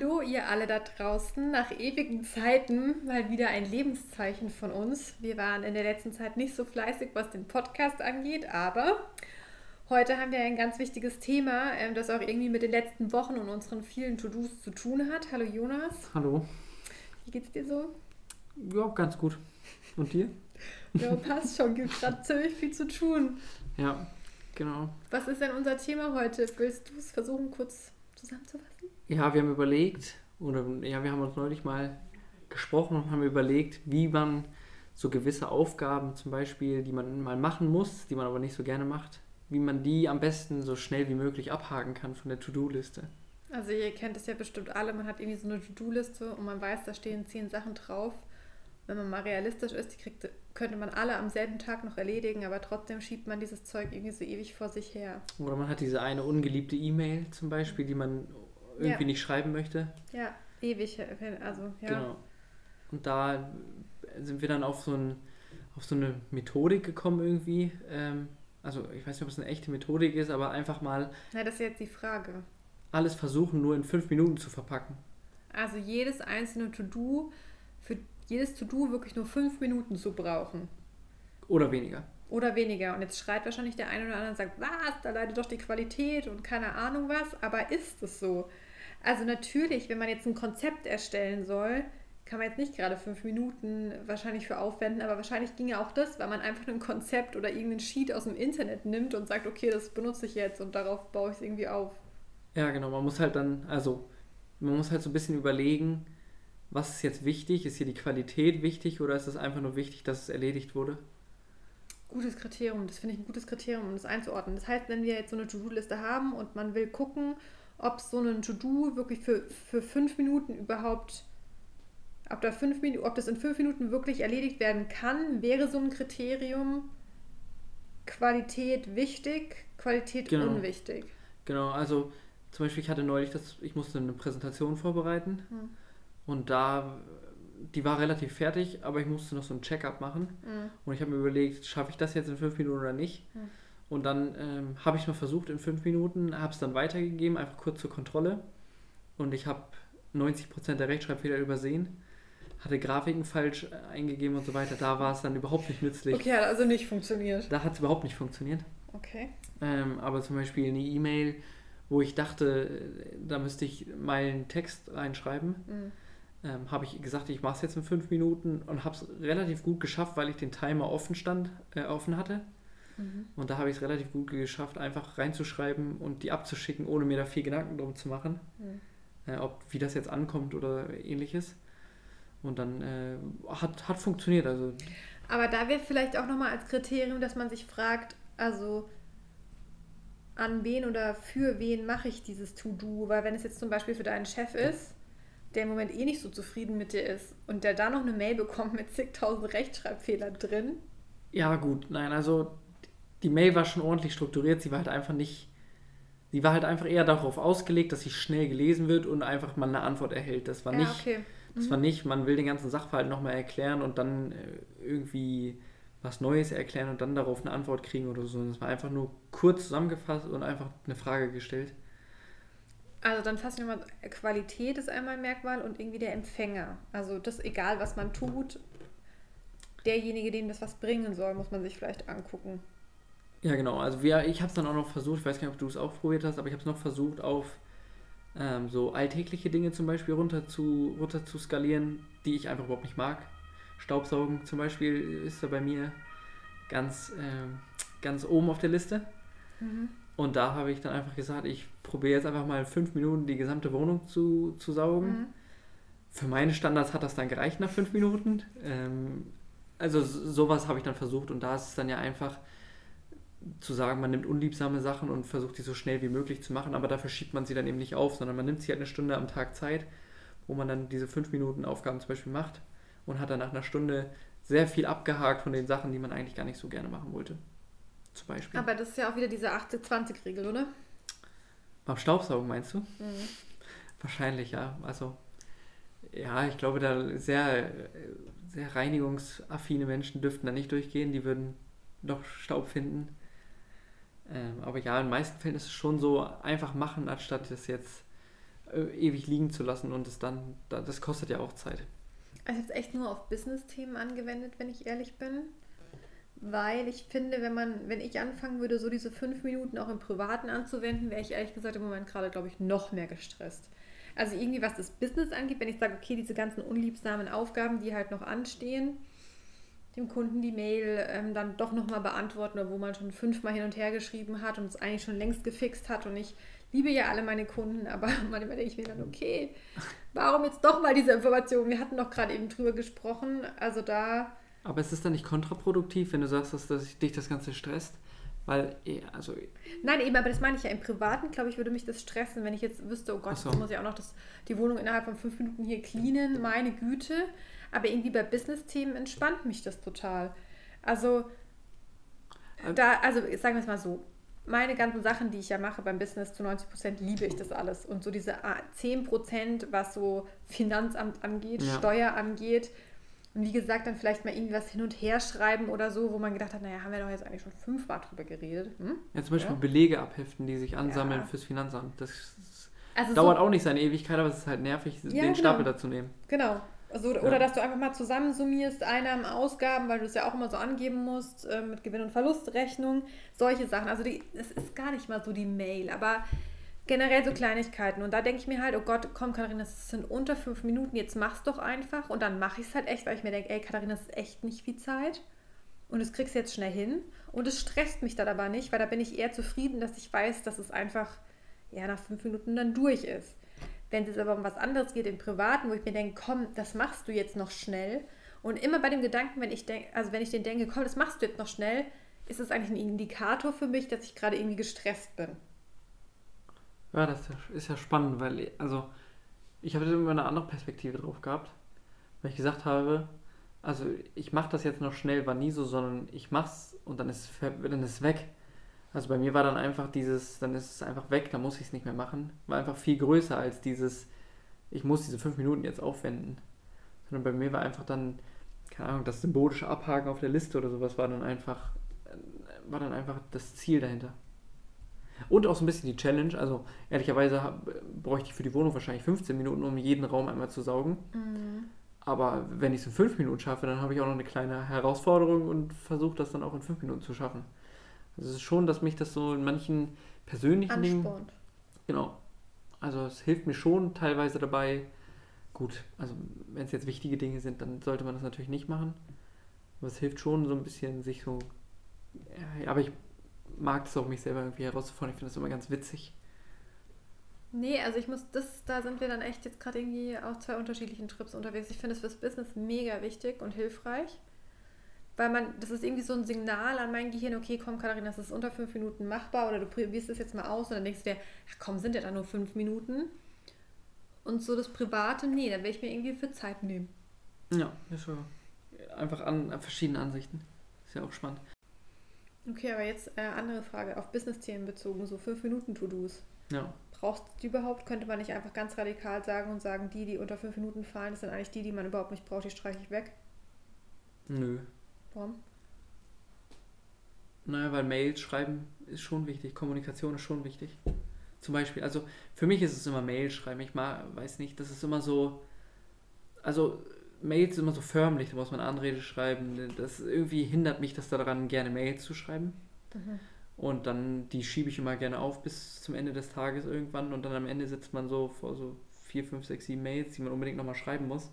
Hallo ihr alle da draußen. Nach ewigen Zeiten mal wieder ein Lebenszeichen von uns. Wir waren in der letzten Zeit nicht so fleißig, was den Podcast angeht, aber heute haben wir ein ganz wichtiges Thema, ähm, das auch irgendwie mit den letzten Wochen und unseren vielen To-Dos zu tun hat. Hallo Jonas. Hallo. Wie geht's dir so? Ja, ganz gut. Und dir? Ja, passt schon. Gibt gerade ziemlich viel zu tun. Ja, genau. Was ist denn unser Thema heute? Willst du es versuchen, kurz zusammenzufassen? Ja, wir haben überlegt, oder ja, wir haben uns neulich mal gesprochen und haben überlegt, wie man so gewisse Aufgaben zum Beispiel, die man mal machen muss, die man aber nicht so gerne macht, wie man die am besten so schnell wie möglich abhaken kann von der To-Do-Liste. Also ihr kennt es ja bestimmt alle, man hat irgendwie so eine To-Do-Liste und man weiß, da stehen zehn Sachen drauf. Wenn man mal realistisch ist, die kriegt, könnte man alle am selben Tag noch erledigen, aber trotzdem schiebt man dieses Zeug irgendwie so ewig vor sich her. Oder man hat diese eine ungeliebte E-Mail zum Beispiel, die man irgendwie Ja. nicht schreiben möchte. Ja, ewig, also ja. Genau. Und da sind wir dann auf so, ein, auf so eine Methodik gekommen irgendwie. Ähm, also ich weiß nicht, ob es eine echte Methodik ist, aber einfach mal Na, das ist jetzt die Frage. alles versuchen, nur in fünf Minuten zu verpacken. Also jedes einzelne To-Do, für jedes To-Do wirklich nur fünf Minuten zu brauchen. Oder weniger. Oder weniger. Und jetzt schreit wahrscheinlich der eine oder andere und sagt, was, da leidet doch die Qualität und keine Ahnung was. Aber ist es so? Also natürlich, wenn man jetzt ein Konzept erstellen soll, kann man jetzt nicht gerade fünf Minuten wahrscheinlich für aufwenden, aber wahrscheinlich ginge auch das, weil man einfach ein Konzept oder irgendeinen Sheet aus dem Internet nimmt und sagt, okay, das benutze ich jetzt und darauf baue ich es irgendwie auf. Ja, genau. Man muss halt dann, also man muss halt so ein bisschen überlegen, was ist jetzt wichtig? Ist hier die Qualität wichtig oder ist es einfach nur wichtig, dass es erledigt wurde? Gutes Kriterium, das finde ich ein gutes Kriterium, um das einzuordnen. Das heißt, wenn wir jetzt so eine To-Do-Liste haben und man will gucken, ob so ein To-Do wirklich für, für fünf Minuten überhaupt, ob, da fünf Minuten, ob das in fünf Minuten wirklich erledigt werden kann, wäre so ein Kriterium Qualität wichtig, Qualität Genau. unwichtig. Genau, also zum Beispiel, ich hatte neulich das, ich musste eine Präsentation vorbereiten Hm. und da, die war relativ fertig, aber ich musste noch so ein Check-up machen Mhm. und ich habe mir überlegt, schaffe ich das jetzt in fünf Minuten oder nicht? Hm. Und dann ähm, habe ich es mal versucht in fünf Minuten, habe es dann weitergegeben, einfach kurz zur Kontrolle und ich habe 90% der Rechtschreibfehler übersehen, hatte Grafiken falsch äh, eingegeben und so weiter. Da war es dann überhaupt nicht nützlich. Okay, hat also nicht funktioniert. Da hat es überhaupt nicht funktioniert. Okay. Ähm, aber zum Beispiel eine E-Mail, wo ich dachte, äh, da müsste ich mal einen Text reinschreiben, Mhm. ähm, habe ich gesagt, ich mache es jetzt in fünf Minuten und habe es relativ gut geschafft, weil ich den Timer offen stand, äh, offen hatte. Mhm. Und da habe ich es relativ gut geschafft, einfach reinzuschreiben und die abzuschicken, ohne mir da viel Gedanken drum zu machen, Mhm. äh, ob wie das jetzt ankommt oder ähnliches. Und dann äh, hat, hat funktioniert. Also Aber da wäre vielleicht auch nochmal als Kriterium, dass man sich fragt, also an wen oder für wen mache ich dieses To-Do? Weil wenn es jetzt zum Beispiel für deinen Chef ist, der im Moment eh nicht so zufrieden mit dir ist und der da noch eine Mail bekommt mit zigtausend Rechtschreibfehler drin, Ja, gut, nein, also die Mail war schon ordentlich strukturiert, sie war halt einfach nicht, sie war halt einfach eher darauf ausgelegt, dass sie schnell gelesen wird und einfach mal eine Antwort erhält. Das war ja, nicht, okay. das war nicht, man will den ganzen Sachverhalt nochmal erklären und dann äh, irgendwie was Neues erklären und dann darauf eine Antwort kriegen oder so. Das war einfach nur kurz zusammengefasst und einfach eine Frage gestellt. Also dann fassen wir mal, Qualität ist einmal ein Merkmal und irgendwie der Empfänger. Also das egal, was man tut, derjenige, dem das was bringen soll, muss man sich vielleicht angucken. Ja, genau. Also wir, ich habe es dann auch noch versucht, ich weiß gar nicht, ob du es auch probiert hast, aber ich habe es noch versucht, auf ähm, so alltägliche Dinge zum Beispiel runter zu, runter zu skalieren, die ich einfach überhaupt nicht mag. Staubsaugen zum Beispiel ist da bei mir ganz, ähm, ganz oben auf der Liste. Und da habe ich dann einfach gesagt, ich probiere jetzt einfach mal fünf Minuten die gesamte Wohnung zu, zu saugen. Mhm. Für meine Standards hat das dann gereicht nach fünf Minuten. Ähm, also so- sowas habe ich dann versucht und da ist es dann ja einfach zu sagen, man nimmt unliebsame Sachen und versucht die so schnell wie möglich zu machen, aber dafür schiebt man sie dann eben nicht auf, sondern man nimmt sich halt eine Stunde am Tag Zeit, wo man dann diese fünf Minuten Aufgaben zum Beispiel macht und hat dann nach einer Stunde sehr viel abgehakt von den Sachen, die man eigentlich gar nicht so gerne machen wollte. Zum Beispiel. Aber das ist ja auch wieder diese 80-20-Regel, oder? Beim Staubsaugen meinst du? Wahrscheinlich, ja. Also, ja, ich glaube, da sehr, sehr reinigungsaffine Menschen dürften da nicht durchgehen. Die würden noch Staub finden. Ähm, aber ja, in den meisten Fällen ist es schon so, einfach machen, anstatt das jetzt äh, ewig liegen zu lassen und es dann, das kostet ja auch Zeit. Ich habe es echt nur auf Business-Themen angewendet, wenn ich ehrlich bin. Weil ich finde, wenn man, wenn ich anfangen würde, so diese fünf Minuten auch im Privaten anzuwenden, wäre ich ehrlich gesagt im Moment gerade, glaube ich, noch mehr gestresst. Also irgendwie, was das Business angeht, wenn ich sage, okay, diese ganzen unliebsamen Aufgaben, die halt noch anstehen, dem Kunden die Mail ähm, dann doch nochmal beantworten, wo man schon fünfmal hin und her geschrieben hat und es eigentlich schon längst gefixt hat. Und ich liebe ja alle meine Kunden, aber manchmal denke ich mir dann, okay, warum jetzt doch mal diese Information? Wir hatten doch gerade eben drüber gesprochen. Also da. Aber ist es dann nicht kontraproduktiv, wenn du sagst, dass, dass dich das Ganze stresst? Weil, eh, also. Nein, eben, aber das meine ich ja im Privaten, glaube ich, würde mich das stressen, wenn ich jetzt wüsste, oh Gott, so. jetzt muss ich auch noch das, die Wohnung innerhalb von fünf Minuten hier cleanen, meine Güte. Aber irgendwie bei Business-Themen entspannt mich das total. Also, äh, da, also sagen wir es mal so, meine ganzen Sachen, die ich ja mache beim Business, zu 90 Prozent liebe ich das alles. Und so diese 10 Prozent, was so Finanzamt angeht, ja. Steuer angeht, und wie gesagt, dann vielleicht mal irgendwas hin und her schreiben oder so, wo man gedacht hat, naja, haben wir doch jetzt eigentlich schon fünfmal drüber geredet. Hm? Ja, zum Beispiel ja. Belege abheften, die sich ansammeln ja. fürs Finanzamt. Das also dauert so, auch nicht seine Ewigkeit, aber es ist halt nervig, den genau. Stapel dazu nehmen. Genau. Also, oder dass du einfach mal zusammensummierst, Einnahmen, Ausgaben, weil du es ja auch immer so angeben musst, äh, mit Gewinn- und Verlustrechnung, solche Sachen. Also es ist gar nicht mal so die Mail, aber generell so Kleinigkeiten. Und da denke ich mir halt, oh Gott, komm Katharina, das sind unter fünf Minuten, jetzt mach's doch einfach. Und dann mache ich es halt echt, weil ich mir denke, ey Katharina, das ist echt nicht viel Zeit. Und das kriegst du jetzt schnell hin. Und es stresst mich dann aber nicht, weil da bin ich eher zufrieden, dass ich weiß, dass es einfach ja, nach fünf Minuten dann durch ist. Wenn es aber um was anderes geht im Privaten, wo ich mir denke, komm, das machst du jetzt noch schnell. Und immer bei dem Gedanken, wenn ich denke, also wenn ich den denke, komm, das machst du jetzt noch schnell, ist es eigentlich ein Indikator für mich, dass ich gerade irgendwie gestresst bin. Ja, das ist ja spannend, weil, also, ich habe immer eine andere Perspektive drauf gehabt, weil ich gesagt habe, also ich mache das jetzt noch schnell, war nie so, sondern ich mach's und dann ist dann ist weg. Also bei mir war dann einfach dieses, dann ist es einfach weg, dann muss ich es nicht mehr machen. War einfach viel größer als dieses, ich muss diese fünf Minuten jetzt aufwenden. Sondern bei mir war einfach dann, keine Ahnung, das symbolische Abhaken auf der Liste oder sowas war dann einfach, war dann einfach das Ziel dahinter. Und auch so ein bisschen die Challenge. Also ehrlicherweise bräuchte ich für die Wohnung wahrscheinlich 15 Minuten, um jeden Raum einmal zu saugen. Mhm. Aber wenn ich es in fünf Minuten schaffe, dann habe ich auch noch eine kleine Herausforderung und versuche das dann auch in fünf Minuten zu schaffen. Also es ist schon, dass mich das so in manchen persönlichen Dingen. Genau. Also es hilft mir schon teilweise dabei. Gut, also wenn es jetzt wichtige Dinge sind, dann sollte man das natürlich nicht machen. Aber es hilft schon so ein bisschen, sich so. Ja, aber ich mag es auch, mich selber irgendwie herauszufordern. Ich finde das immer ganz witzig. Nee, also ich muss, das, da sind wir dann echt jetzt gerade irgendwie auf zwei unterschiedlichen Trips unterwegs. Ich finde es fürs Business mega wichtig und hilfreich weil man, das ist irgendwie so ein Signal an mein Gehirn, okay, komm Katharina, das ist unter fünf Minuten machbar oder du probierst es jetzt mal aus und dann denkst du dir, ach komm, sind ja da nur fünf Minuten. Und so das Private, nee, da will ich mir irgendwie für Zeit nehmen. Ja, ist so. Einfach an, an verschiedene Ansichten. Ist ja auch spannend. Okay, aber jetzt äh, andere Frage, auf Business-Themen bezogen, so fünf Minuten To-Dos. Ja. Brauchst du die überhaupt? Könnte man nicht einfach ganz radikal sagen und sagen, die, die unter fünf Minuten fallen, das sind eigentlich die, die man überhaupt nicht braucht, die streiche ich weg? Nö, Warum? Naja, weil Mails schreiben ist schon wichtig, Kommunikation ist schon wichtig. Zum Beispiel, also für mich ist es immer Mail schreiben. Ich mal, weiß nicht, das ist immer so. Also Mails sind immer so förmlich, da muss man Anrede schreiben. Das irgendwie hindert mich das daran, gerne Mails zu schreiben. Mhm. Und dann, die schiebe ich immer gerne auf bis zum Ende des Tages irgendwann. Und dann am Ende sitzt man so vor so vier, fünf, sechs, sieben Mails, die man unbedingt nochmal schreiben muss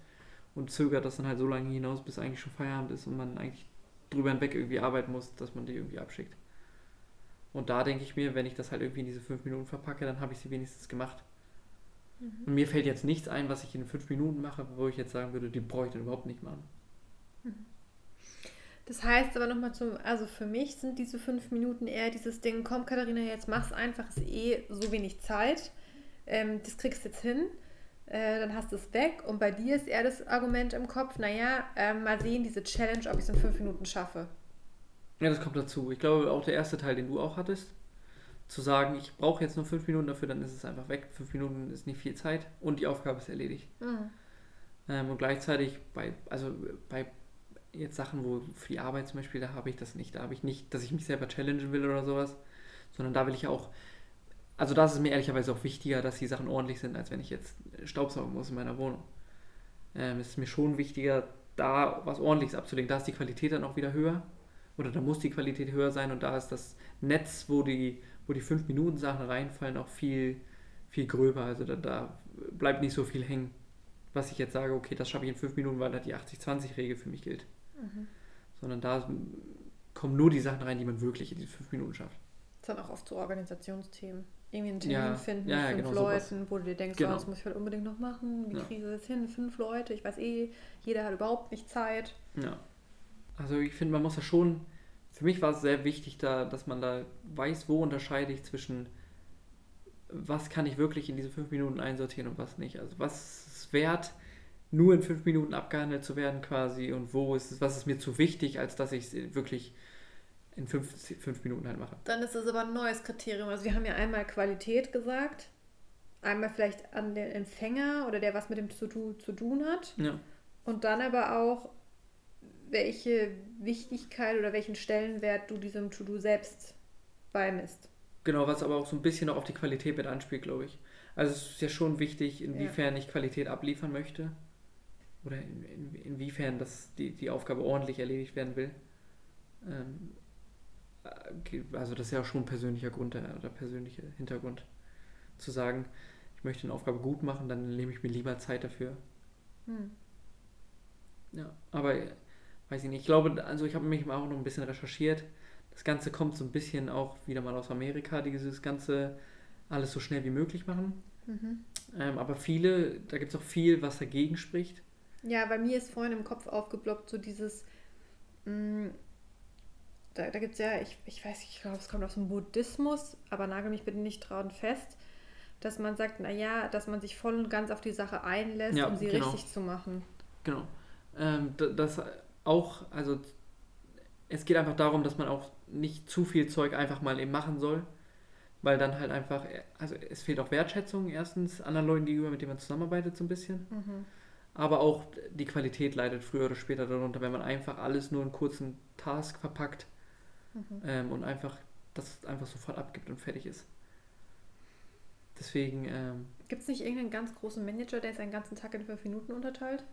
und zögert das dann halt so lange hinaus, bis eigentlich schon Feierabend ist und man eigentlich drüber hinweg irgendwie arbeiten muss, dass man die irgendwie abschickt. Und da denke ich mir, wenn ich das halt irgendwie in diese fünf Minuten verpacke, dann habe ich sie wenigstens gemacht. Mhm. Und mir fällt jetzt nichts ein, was ich in fünf Minuten mache, wo ich jetzt sagen würde, die brauche ich dann überhaupt nicht machen. Mhm. Das heißt aber nochmal zum, also für mich sind diese fünf Minuten eher dieses Ding, komm Katharina, jetzt mach's einfach, ist eh so wenig Zeit. Ähm, das kriegst du jetzt hin. Äh, dann hast du es weg. Und bei dir ist eher das Argument im Kopf, naja, äh, mal sehen, diese Challenge, ob ich es in fünf Minuten schaffe. Ja, das kommt dazu. Ich glaube, auch der erste Teil, den du auch hattest, zu sagen, ich brauche jetzt nur fünf Minuten dafür, dann ist es einfach weg. Fünf Minuten ist nicht viel Zeit und die Aufgabe ist erledigt. Mhm. Ähm, und gleichzeitig bei, also bei jetzt Sachen, wo für die Arbeit zum Beispiel, da habe ich das nicht. Da habe ich nicht, dass ich mich selber challengen will oder sowas, sondern da will ich auch also da ist es mir ehrlicherweise auch wichtiger, dass die Sachen ordentlich sind, als wenn ich jetzt Staubsaugen muss in meiner Wohnung. Ähm, es ist mir schon wichtiger, da was ordentliches abzulegen. Da ist die Qualität dann auch wieder höher. Oder da muss die Qualität höher sein und da ist das Netz, wo die, wo die 5-Minuten-Sachen reinfallen, auch viel, viel gröber. Also da, da bleibt nicht so viel hängen, was ich jetzt sage, okay, das schaffe ich in 5 Minuten, weil da die 80-20-Regel für mich gilt. Mhm. Sondern da kommen nur die Sachen rein, die man wirklich in die 5 Minuten schafft. Das ist dann auch oft so Organisationsthemen irgendwie einen Termin ja, finden ja, mit fünf genau Leuten, sowas. wo du dir denkst, genau. oh, das muss ich halt unbedingt noch machen. Die ja. Krise ist hin, fünf Leute, ich weiß eh, jeder hat überhaupt nicht Zeit. Ja. Also ich finde, man muss ja schon, für mich war es sehr wichtig, da, dass man da weiß, wo unterscheide ich zwischen, was kann ich wirklich in diese fünf Minuten einsortieren und was nicht. Also was ist wert, nur in fünf Minuten abgehandelt zu werden quasi und wo ist es, was ist mir zu wichtig, als dass ich es wirklich in fünf, fünf Minuten halt mache. Dann ist es aber ein neues Kriterium. Also wir haben ja einmal Qualität gesagt, einmal vielleicht an den Empfänger oder der was mit dem To-Do zu tun hat. Ja. Und dann aber auch, welche Wichtigkeit oder welchen Stellenwert du diesem To-Do selbst beimisst. Genau, was aber auch so ein bisschen auch auf die Qualität mit anspielt, glaube ich. Also es ist ja schon wichtig, inwiefern ja. ich Qualität abliefern möchte. Oder in, in, inwiefern das, die, die Aufgabe ordentlich erledigt werden will. Ähm, also das ist ja auch schon ein persönlicher Grund oder persönlicher Hintergrund, zu sagen, ich möchte eine Aufgabe gut machen, dann nehme ich mir lieber Zeit dafür. Hm. Ja, aber weiß ich nicht. Ich glaube, also ich habe mich auch noch ein bisschen recherchiert. Das Ganze kommt so ein bisschen auch wieder mal aus Amerika, dieses Ganze alles so schnell wie möglich machen. Mhm. Ähm, aber viele, da gibt es auch viel, was dagegen spricht. Ja, bei mir ist vorhin im Kopf aufgeblockt, so dieses, mh, mm, da, da gibt es ja, ich, ich weiß nicht, ich glaube, es kommt aus dem Buddhismus, aber nagel mich bitte nicht dran fest, dass man sagt, naja, dass man sich voll und ganz auf die Sache einlässt, ja, um sie genau. richtig zu machen. Genau. Ähm, das auch, also es geht einfach darum, dass man auch nicht zu viel Zeug einfach mal eben machen soll, weil dann halt einfach, also es fehlt auch Wertschätzung erstens anderen Leuten gegenüber, mit denen man zusammenarbeitet so ein bisschen. Mhm. Aber auch die Qualität leidet früher oder später darunter, wenn man einfach alles nur in kurzen Task verpackt mhm. ähm, und einfach das einfach sofort abgibt und fertig ist. Deswegen. Ähm, Gibt es nicht irgendeinen ganz großen Manager, der seinen ganzen Tag in fünf Minuten unterteilt?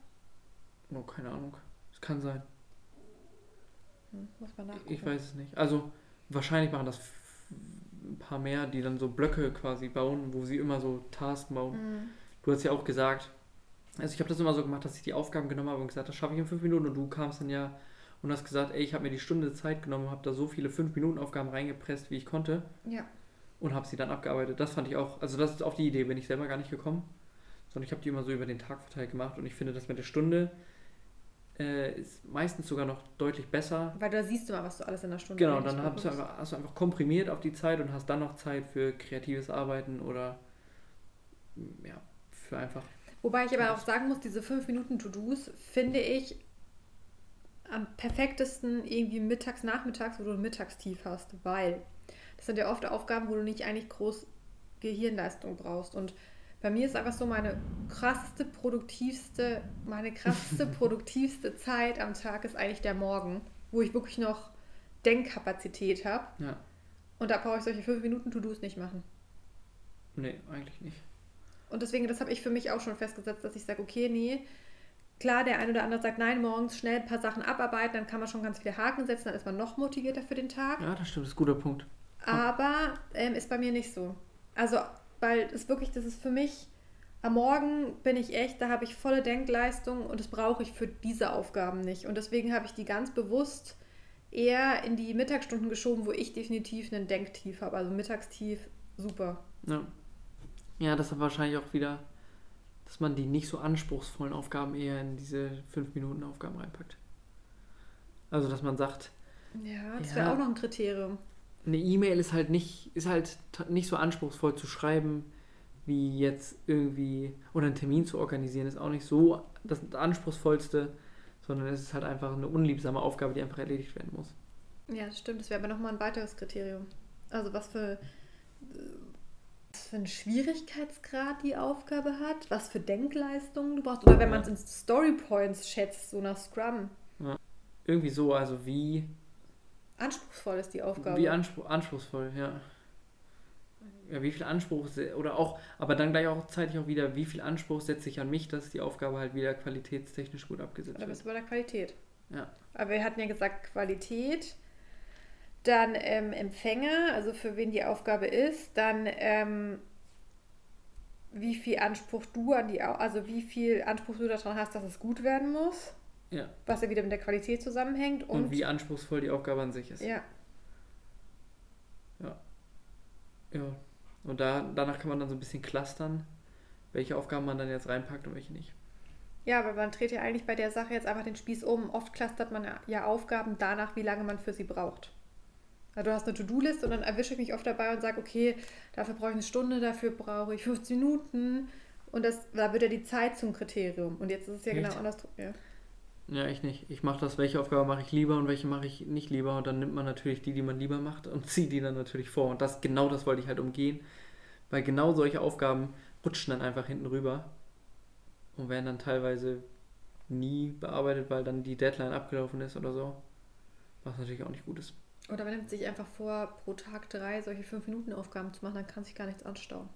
Oh, keine Ahnung. Es kann sein. Hm, muss man nachgucken. Ich weiß es nicht. Also, wahrscheinlich machen das ein paar mehr, die dann so Blöcke quasi bauen, wo sie immer so Tasks bauen. Mhm. Du hast ja auch gesagt, also ich habe das immer so gemacht, dass ich die Aufgaben genommen habe und gesagt, das schaffe ich in fünf Minuten und du kamst dann ja und hast gesagt, ey, ich habe mir die Stunde Zeit genommen, habe da so viele 5-Minuten-Aufgaben reingepresst, wie ich konnte. Ja. Und habe sie dann abgearbeitet. Das fand ich auch, also das ist auf die Idee bin ich selber gar nicht gekommen, sondern ich habe die immer so über den Tag verteilt gemacht und ich finde, das mit der Stunde äh, ist meistens sogar noch deutlich besser. Weil da siehst du mal, was du alles in der Stunde Genau, dann hast du, einfach, hast du einfach komprimiert auf die Zeit und hast dann noch Zeit für kreatives Arbeiten oder ja, für einfach. Wobei ich aber auch sagen muss, diese 5 Minuten To-Dos finde ich am perfektesten irgendwie mittags, nachmittags, wo du ein Mittagstief hast, weil das sind ja oft Aufgaben, wo du nicht eigentlich groß Gehirnleistung brauchst. Und bei mir ist einfach so meine krasseste, produktivste, meine krasseste, produktivste Zeit am Tag ist eigentlich der Morgen, wo ich wirklich noch Denkkapazität habe. Ja. Und da brauche ich solche fünf Minuten To-Dos nicht machen. Nee, eigentlich nicht. Und deswegen, das habe ich für mich auch schon festgesetzt, dass ich sage, okay, nee, Klar, der eine oder andere sagt, nein, morgens schnell ein paar Sachen abarbeiten, dann kann man schon ganz viele Haken setzen, dann ist man noch motivierter für den Tag. Ja, das stimmt, das ist ein guter Punkt. Aber ähm, ist bei mir nicht so. Also, weil es wirklich, das ist für mich, am Morgen bin ich echt, da habe ich volle Denkleistung und das brauche ich für diese Aufgaben nicht. Und deswegen habe ich die ganz bewusst eher in die Mittagsstunden geschoben, wo ich definitiv einen Denktief habe. Also Mittagstief, super. Ja. Ja, das ist wahrscheinlich auch wieder dass man die nicht so anspruchsvollen Aufgaben eher in diese 5-Minuten-Aufgaben reinpackt. Also, dass man sagt. Ja, das ja, wäre auch noch ein Kriterium. Eine E-Mail ist halt nicht, ist halt nicht so anspruchsvoll zu schreiben, wie jetzt irgendwie, oder einen Termin zu organisieren, ist auch nicht so das Anspruchsvollste, sondern es ist halt einfach eine unliebsame Aufgabe, die einfach erledigt werden muss. Ja, das stimmt. Das wäre aber nochmal ein weiteres Kriterium. Also was für was für einen Schwierigkeitsgrad die Aufgabe hat, was für Denkleistungen du brauchst. Oder wenn man es in Storypoints schätzt, so nach Scrum. Ja. Irgendwie so, also wie. Anspruchsvoll ist die Aufgabe. Wie anspruch, anspruchsvoll, ja. ja, wie viel Anspruch, oder auch, aber dann gleich auch zeitlich auch wieder, wie viel Anspruch setze ich an mich, dass die Aufgabe halt wieder qualitätstechnisch gut abgesetzt Da bist wird. du bei der Qualität. Ja. Aber wir hatten ja gesagt Qualität, dann ähm, Empfänger, also für wen die Aufgabe ist, dann ähm, wie viel Anspruch du an die, also wie viel Anspruch du daran hast, dass es gut werden muss, Ja. was ja wieder mit der Qualität zusammenhängt Und, und, wie anspruchsvoll die Aufgabe an sich ist. ja, Ja. Und da, danach kann man dann so ein bisschen clustern, welche Aufgaben man dann jetzt reinpackt und welche nicht. ja, aber man dreht ja eigentlich bei der Sache jetzt einfach den Spieß um. Oft clustert man ja Aufgaben danach, wie lange man für sie braucht. Also du hast eine To-Do-Liste und dann erwische ich mich oft dabei und sage, okay, dafür brauche ich eine Stunde, dafür brauche ich 15 Minuten. Und das, da wird ja die Zeit zum Kriterium. Und jetzt ist es ja Echt? genau andersrum. Ja. Ja, ich nicht. Ich mache das, welche Aufgabe mache ich lieber und welche mache ich nicht lieber. Und dann nimmt man natürlich die, die man lieber macht und zieht die dann natürlich vor. Und das genau das wollte ich halt umgehen. Weil genau solche Aufgaben rutschen dann einfach hinten rüber und werden dann teilweise nie bearbeitet, weil dann die Deadline abgelaufen ist oder so. Was natürlich auch nicht gut ist. Oder man nimmt sich einfach vor, pro Tag drei solche 5-Minuten-Aufgaben zu machen, dann kann sich gar nichts anstauen.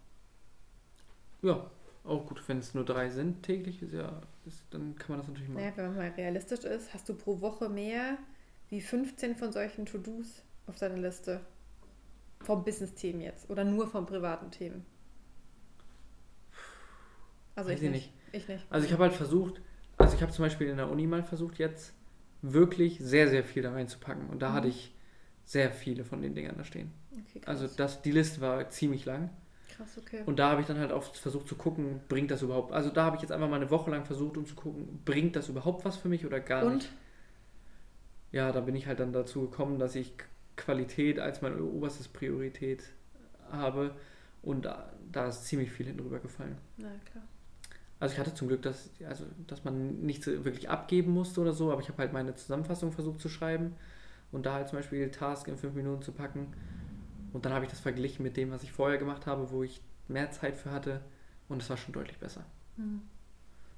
Ja, auch gut, wenn es nur drei sind täglich, ist ja, ist, dann kann man das natürlich machen. Naja, wenn man mal realistisch ist, hast du pro Woche mehr wie 15 von solchen To-Dos auf deiner Liste. Vom Business-Themen jetzt. Oder nur von privaten Themen. Also Weiß ich ich nicht. Ich nicht. Also ich habe halt versucht, also ich habe zum Beispiel in der Uni mal versucht, jetzt wirklich sehr, sehr viel da reinzupacken. Und da Mhm. hatte ich sehr viele von den Dingern da stehen. Okay. Also das, die Liste war ziemlich lang. krass, okay. Und da habe ich dann halt auch versucht zu gucken, bringt das überhaupt. Also da habe ich jetzt einfach mal eine Woche lang versucht, um zu gucken, bringt das überhaupt was für mich oder gar Und? nicht. Ja, da bin ich halt dann dazu gekommen, dass ich Qualität als meine oberstes Priorität habe. Und da, da ist ziemlich viel hinten rüber gefallen. Na klar. Also ich hatte zum Glück, dass, also, dass man nichts wirklich abgeben musste oder so, aber ich habe halt meine Zusammenfassung versucht zu schreiben und da halt zum Beispiel Task in fünf Minuten zu packen. Und dann habe ich das verglichen mit dem, was ich vorher gemacht habe, wo ich mehr Zeit für hatte und es war schon deutlich besser. Mhm.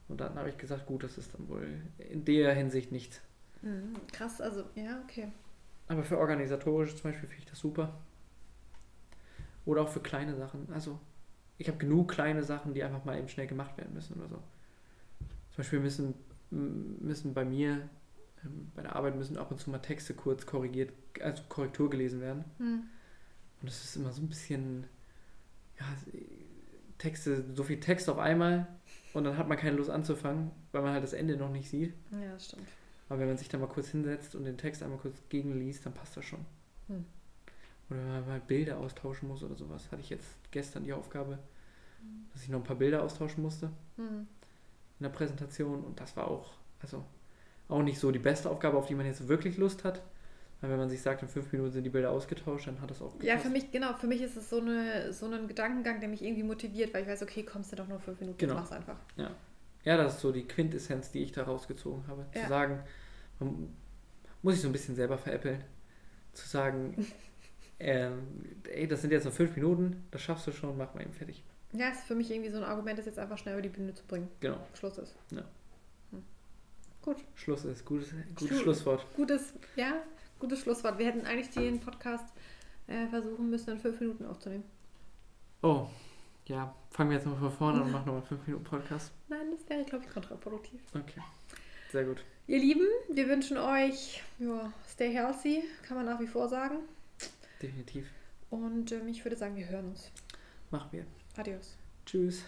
Und dann habe ich gesagt, gut, das ist dann wohl in der Hinsicht nicht. Mhm. Krass, also, ja, okay. Aber für organisatorische zum Beispiel finde ich das super. Oder auch für kleine Sachen. Also ich habe genug kleine Sachen, die einfach mal eben schnell gemacht werden müssen oder so. Zum Beispiel müssen, müssen bei mir, bei der Arbeit müssen ab und zu mal Texte kurz korrigiert, also Korrektur gelesen werden. Mhm. Und das ist immer so ein bisschen, ja, Texte, so viel Text auf einmal und dann hat man keine Lust anzufangen, weil man halt das Ende noch nicht sieht. Ja, das stimmt. Aber wenn man sich dann mal kurz hinsetzt und den Text einmal kurz gegenliest, dann passt das schon. Hm. Oder wenn man mal Bilder austauschen muss oder sowas. Hatte ich jetzt gestern die Aufgabe, dass ich noch ein paar Bilder austauschen musste Mhm. in der Präsentation. Und das war auch, also auch nicht so die beste Aufgabe, auf die man jetzt wirklich Lust hat. Weil wenn man sich sagt, in fünf Minuten sind die Bilder ausgetauscht, dann hat das auch Ja, gepasst. für mich, genau, für mich ist es so, eine, so ein Gedankengang, der mich irgendwie motiviert, weil ich weiß, okay, kommst du doch nur fünf Minuten, Genau. mach's einfach. Ja, das ist so die Quintessenz, die ich da rausgezogen habe. Ja. Zu sagen, man muss ich so ein bisschen selber veräppeln. Zu sagen, ähm, ey, das sind jetzt noch fünf Minuten, das schaffst du schon, mach mal eben fertig. Ja, ist für mich irgendwie so ein Argument, das jetzt einfach schnell über die Bühne zu bringen. Genau. Schluss ist. Ja. Gut. Schluss ist, gutes, gutes Schlu- Schlusswort. Gutes, ja, gutes Schlusswort. Wir hätten eigentlich den Podcast äh, versuchen müssen, in fünf Minuten aufzunehmen. Oh, ja, fangen wir jetzt mal von vorne an und machen nochmal fünf Minuten Podcast. Nein, das wäre, glaube ich, kontraproduktiv. Okay, sehr gut. Ihr Lieben, wir wünschen euch, ja, stay healthy, kann man nach wie vor sagen. Definitiv. Und ähm, ich würde sagen, wir hören uns. Machen wir. Adios. Tschüss.